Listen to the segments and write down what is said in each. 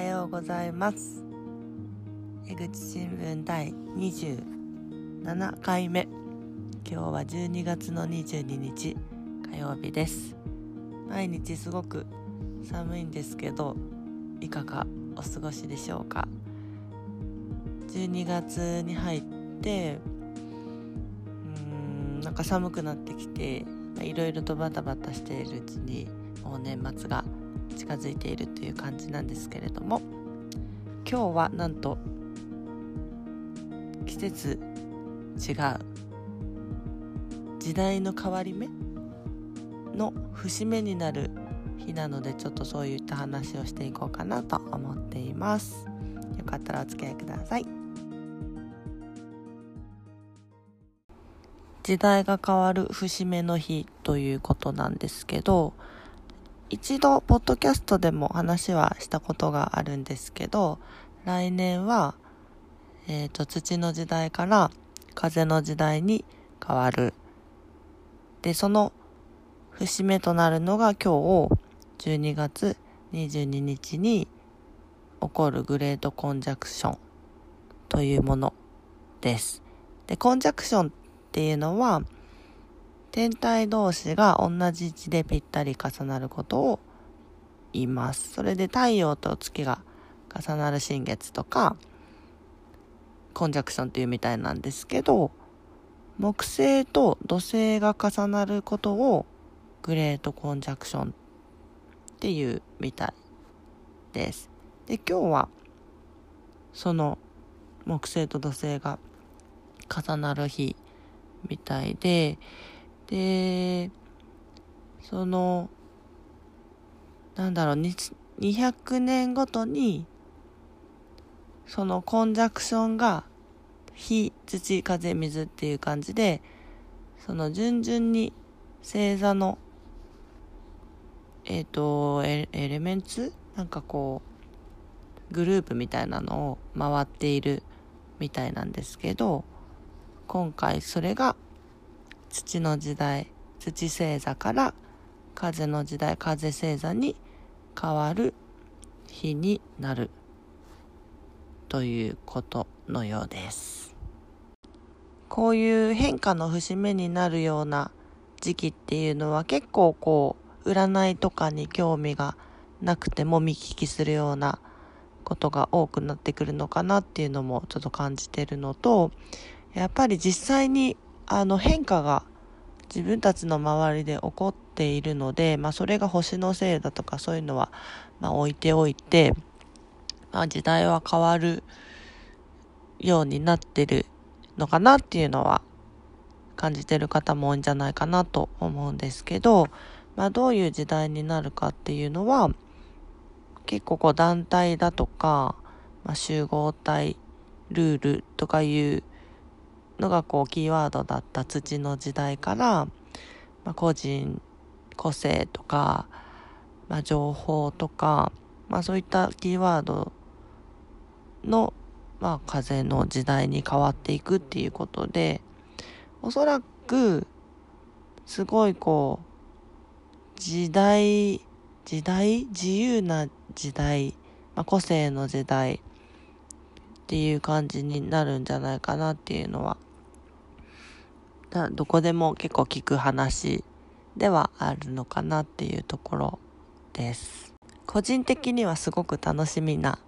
はようございます。江口新聞第27回目。今日は12月の22日火曜日です。毎日すごく寒いんですけどいかがお過ごしでしょうか？12月に入ってうーんなんか寒くなってきていろいろとバタバタしているうちにもう年末が近づいているという感じなんですけれども今日はなんと季節違う時代の変わり目の節目になる日なのでちょっとそういった話をしていこうかなと思っています。よかったらお付き合いください。時代が変わる節目の日ということなんですけど一度、ポッドキャストでも話はしたことがあるんですけど、来年は、えっ、ー、と、土の時代から風の時代に変わる。で、その節目となるのが今日、12月22日に起こるグレートコンジャクションというものです。で、コンジャクションっていうのは、天体同士が同じ位置でぴったり重なることを言います。それで太陽と月が重なる新月とか、コンジャクションっていうみたいなんですけど、木星と土星が重なることをグレートコンジャクションっていうみたいです。で、今日はその木星と土星が重なる日みたいで、で、その、なんだろう、200年ごとに、そのコンジャクションが、火、土、風、水っていう感じで、その順々に星座の、えっ、ー、とエ、エレメンツなんかこう、グループみたいなのを回っているみたいなんですけど、今回それが土の時代土星座から風の時代風星座に変わる日になる。ということのようです。こういう変化の節目になるような時期っていうのは結構こう占いとかに興味がなくても見聞きするようなことが多くなってくるのかなっていうのもちょっと感じてるのとやっぱり実際にあの変化が自分たちの周りで起こっているので、まあ、それが星のせいだとかそういうのは、まあ、置いておいて、まあ、時代は変わるようになってるのかなっていうのは感じてる方も多いんじゃないかなと思うんですけど、まあ、どういう時代になるかっていうのは結構こう団体だとか、まあ、集合体ルールとかいうのがこうキーワードだった土の時代から、まあ、個人個性とか、まあ、情報とか、まあ、そういったキーワードの、まあ、風の時代に変わっていくっていうことでおそらくすごいこう時代時代自由な時代、まあ、個性の時代っていう感じになるんじゃないかなっていうのはどこでも結構聞く話ではあるのかなっていうところです。個人的にはすごく楽しみな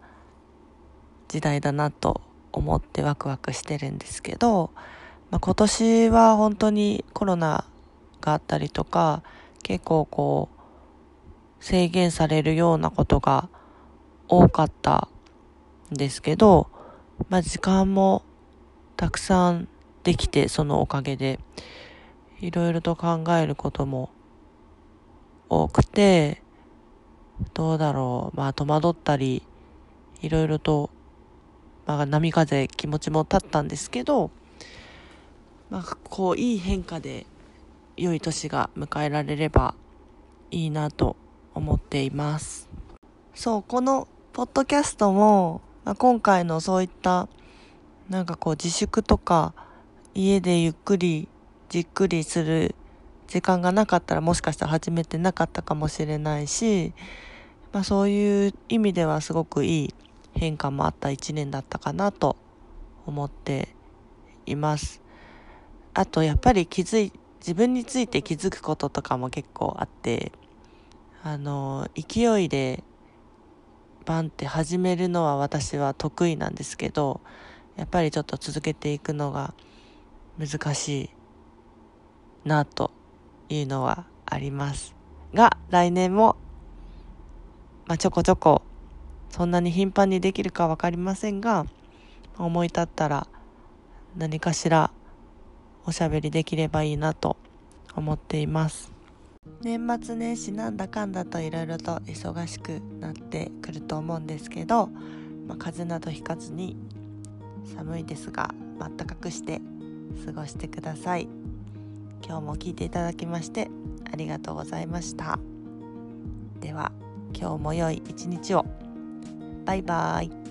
時代だなと思ってワクワクしてるんですけど、まあ、今年は本当にコロナがあったりとか結構こう制限されるようなことが多かったんですけど、まあ、時間もたくさんできて、そのおかげで、いろいろと考えることも多くて、どうだろう、まあ戸惑ったり、いろいろと、まあ波風気持ちも立ったんですけど、まあこういい変化で良い年が迎えられればいいなと思っています。そう、このポッドキャストも、まあ、今回のそういったなんかこう自粛とか家でゆっくりじっくりする時間がなかったらもしかしたら始めてなかったかもしれないしまあ、そういう意味ではすごくいい変化もあった1年だったかなと思っています。あとやっぱり気づい自分について気づくこととかも結構あってあの勢いでバンって始めるのは私は得意なんですけどやっぱりちょっと続けていくのが難しいなというのはありますが来年も、まあ、ちょこちょこそんなに頻繁にできるか分かりませんが思い立ったら何かしらおしゃべりできればいいなと思っています。年末年始なんだかんだといろいろと忙しくなってくると思うんですけど、まあ、風邪などひかずに寒いですがあったかくして過ごしてください。今日も聞いていただきましてありがとうございました。では今日も良い一日を。バイバーイ。